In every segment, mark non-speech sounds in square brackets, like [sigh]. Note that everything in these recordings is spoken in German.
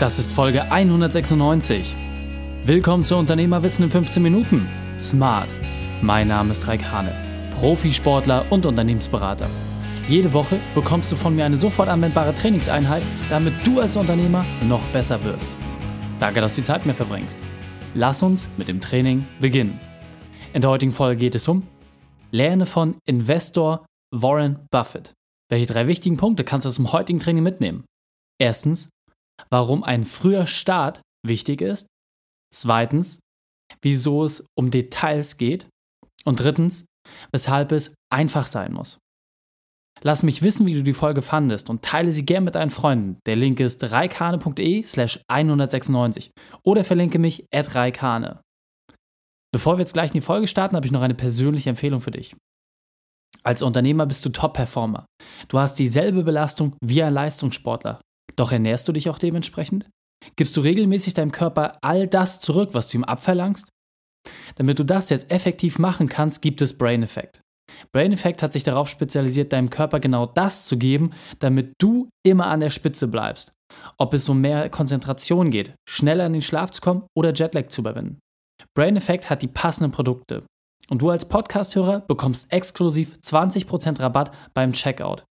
Das ist Folge 196. Willkommen zu Unternehmerwissen in 15 Minuten. Smart. Mein Name ist Raik Hane, Profisportler und Unternehmensberater. Jede Woche bekommst du von mir eine sofort anwendbare Trainingseinheit, damit du als Unternehmer noch besser wirst. Danke, dass du die Zeit mir verbringst. Lass uns mit dem Training beginnen. In der heutigen Folge geht es um Lerne von Investor Warren Buffett. Welche drei wichtigen Punkte kannst du aus dem heutigen Training mitnehmen? Erstens, warum ein früher Start wichtig ist. Zweitens, wieso es um Details geht. Und drittens, weshalb es einfach sein muss. Lass mich wissen, wie du die Folge fandest und teile sie gern mit deinen Freunden. Der Link ist reikane.de slash 196 oder verlinke mich at reikane. Bevor wir jetzt gleich in die Folge starten, habe ich noch eine persönliche Empfehlung für dich. Als Unternehmer bist du Top-Performer. Du hast dieselbe Belastung wie ein Leistungssportler. Doch ernährst du dich auch dementsprechend? Gibst du regelmäßig deinem Körper all das zurück, was du ihm abverlangst? Damit du das jetzt effektiv machen kannst, gibt es Brain Effect. Brain Effect hat sich darauf spezialisiert, deinem Körper genau das zu geben, damit du immer an der Spitze bleibst. Ob es um mehr Konzentration geht, schneller in den Schlaf zu kommen oder Jetlag zu überwinden. Brain Effect hat die passenden Produkte. Und du als Podcast-Hörer bekommst exklusiv 20% Rabatt beim Checkout.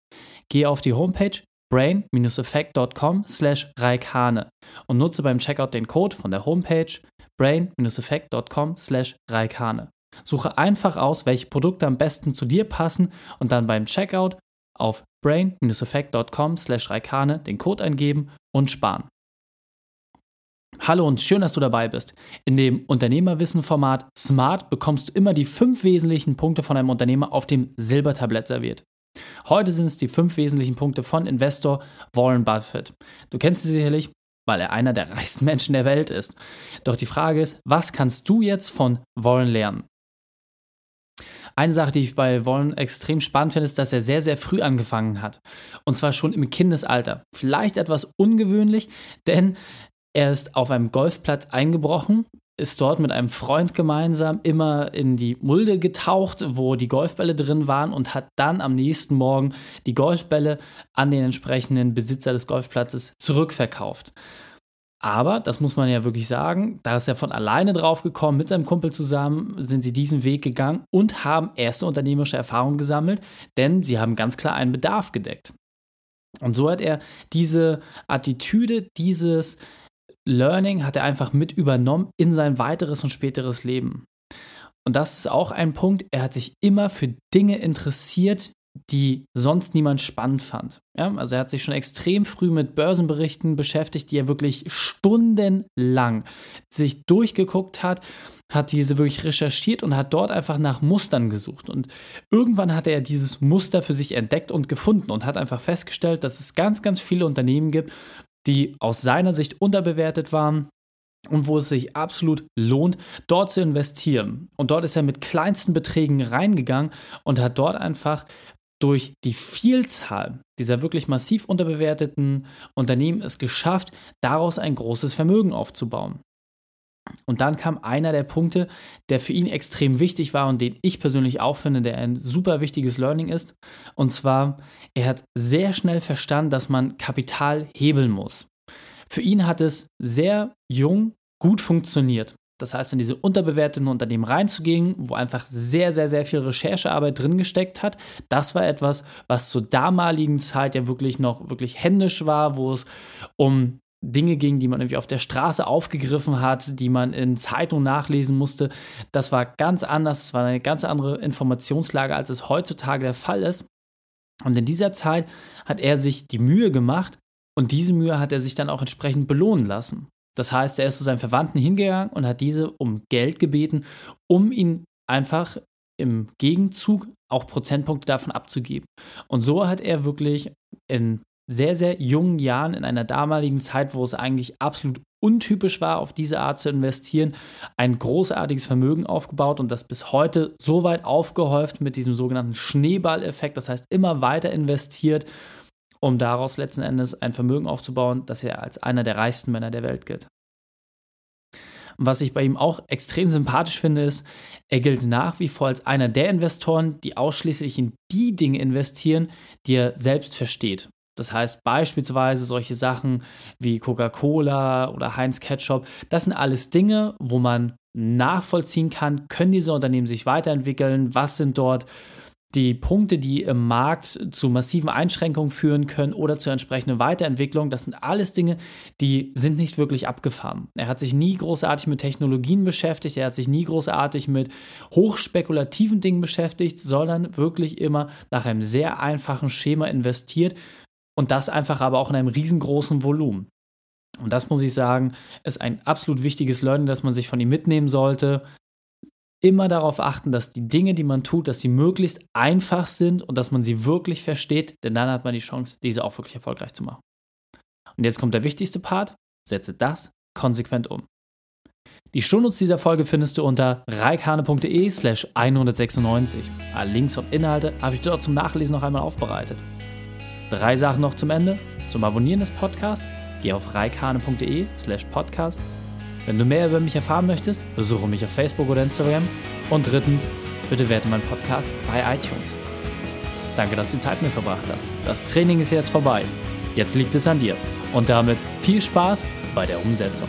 Geh auf die Homepage brain-effect.com slash reikane und nutze beim Checkout den Code von der Homepage brain-effect.com slash reikane. Suche einfach aus, welche Produkte am besten zu dir passen und dann beim Checkout auf brain-effect.com slash reikane den Code eingeben und sparen. Hallo und schön, dass du dabei bist. In dem Unternehmerwissen-Format Smart bekommst du immer die fünf wesentlichen Punkte von einem Unternehmer auf dem Silbertablett serviert. Heute sind es die fünf wesentlichen Punkte von Investor Warren Buffett. Du kennst sie sicherlich, weil er einer der [laughs] reichsten Menschen der Welt ist. Doch die Frage ist, was kannst du jetzt von Warren lernen? Eine Sache, die ich bei Warren extrem spannend finde, ist, dass er sehr, sehr früh angefangen hat. Und zwar schon im Kindesalter. Vielleicht etwas ungewöhnlich, denn er ist auf einem Golfplatz eingebrochen ist dort mit einem Freund gemeinsam immer in die Mulde getaucht, wo die Golfbälle drin waren und hat dann am nächsten Morgen die Golfbälle an den entsprechenden Besitzer des Golfplatzes zurückverkauft. Aber, das muss man ja wirklich sagen, da ist er von alleine drauf gekommen, mit seinem Kumpel zusammen sind sie diesen Weg gegangen und haben erste unternehmerische Erfahrungen gesammelt, denn sie haben ganz klar einen Bedarf gedeckt. Und so hat er diese Attitüde, dieses Learning hat er einfach mit übernommen in sein weiteres und späteres Leben. Und das ist auch ein Punkt, er hat sich immer für Dinge interessiert, die sonst niemand spannend fand. Ja, also er hat sich schon extrem früh mit Börsenberichten beschäftigt, die er wirklich stundenlang sich durchgeguckt hat, hat diese wirklich recherchiert und hat dort einfach nach Mustern gesucht. Und irgendwann hat er dieses Muster für sich entdeckt und gefunden und hat einfach festgestellt, dass es ganz, ganz viele Unternehmen gibt, die aus seiner Sicht unterbewertet waren und wo es sich absolut lohnt, dort zu investieren. Und dort ist er mit kleinsten Beträgen reingegangen und hat dort einfach durch die Vielzahl dieser wirklich massiv unterbewerteten Unternehmen es geschafft, daraus ein großes Vermögen aufzubauen. Und dann kam einer der Punkte, der für ihn extrem wichtig war und den ich persönlich auch finde, der ein super wichtiges Learning ist. Und zwar, er hat sehr schnell verstanden, dass man Kapital hebeln muss. Für ihn hat es sehr jung gut funktioniert. Das heißt, in diese unterbewerteten Unternehmen reinzugehen, wo einfach sehr, sehr, sehr viel Recherchearbeit drin gesteckt hat, das war etwas, was zur damaligen Zeit ja wirklich noch wirklich händisch war, wo es um Dinge ging, die man irgendwie auf der Straße aufgegriffen hat, die man in Zeitungen nachlesen musste. Das war ganz anders, es war eine ganz andere Informationslage, als es heutzutage der Fall ist. Und in dieser Zeit hat er sich die Mühe gemacht und diese Mühe hat er sich dann auch entsprechend belohnen lassen. Das heißt, er ist zu seinen Verwandten hingegangen und hat diese um Geld gebeten, um ihn einfach im Gegenzug auch Prozentpunkte davon abzugeben. Und so hat er wirklich in sehr, sehr jungen Jahren, in einer damaligen Zeit, wo es eigentlich absolut untypisch war, auf diese Art zu investieren, ein großartiges Vermögen aufgebaut und das bis heute so weit aufgehäuft mit diesem sogenannten Schneeballeffekt, das heißt immer weiter investiert, um daraus letzten Endes ein Vermögen aufzubauen, das er als einer der reichsten Männer der Welt gilt. Was ich bei ihm auch extrem sympathisch finde, ist, er gilt nach wie vor als einer der Investoren, die ausschließlich in die Dinge investieren, die er selbst versteht. Das heißt beispielsweise solche Sachen wie Coca-Cola oder Heinz Ketchup, das sind alles Dinge, wo man nachvollziehen kann, können diese Unternehmen sich weiterentwickeln, was sind dort die Punkte, die im Markt zu massiven Einschränkungen führen können oder zur entsprechenden Weiterentwicklung, das sind alles Dinge, die sind nicht wirklich abgefahren. Er hat sich nie großartig mit Technologien beschäftigt, er hat sich nie großartig mit hochspekulativen Dingen beschäftigt, sondern wirklich immer nach einem sehr einfachen Schema investiert und das einfach aber auch in einem riesengroßen Volumen. Und das muss ich sagen, ist ein absolut wichtiges Learning, das man sich von ihm mitnehmen sollte immer darauf achten, dass die Dinge, die man tut, dass sie möglichst einfach sind und dass man sie wirklich versteht, denn dann hat man die Chance, diese auch wirklich erfolgreich zu machen. Und jetzt kommt der wichtigste Part, setze das konsequent um. Die Shownotes dieser Folge findest du unter reikane.de slash 196. Alle Links und Inhalte habe ich dort zum Nachlesen noch einmal aufbereitet. Drei Sachen noch zum Ende. Zum Abonnieren des Podcasts, geh auf reikane.de slash podcast wenn du mehr über mich erfahren möchtest, besuche mich auf Facebook oder Instagram. Und drittens, bitte werte meinen Podcast bei iTunes. Danke, dass du Zeit mit mir verbracht hast. Das Training ist jetzt vorbei. Jetzt liegt es an dir. Und damit viel Spaß bei der Umsetzung.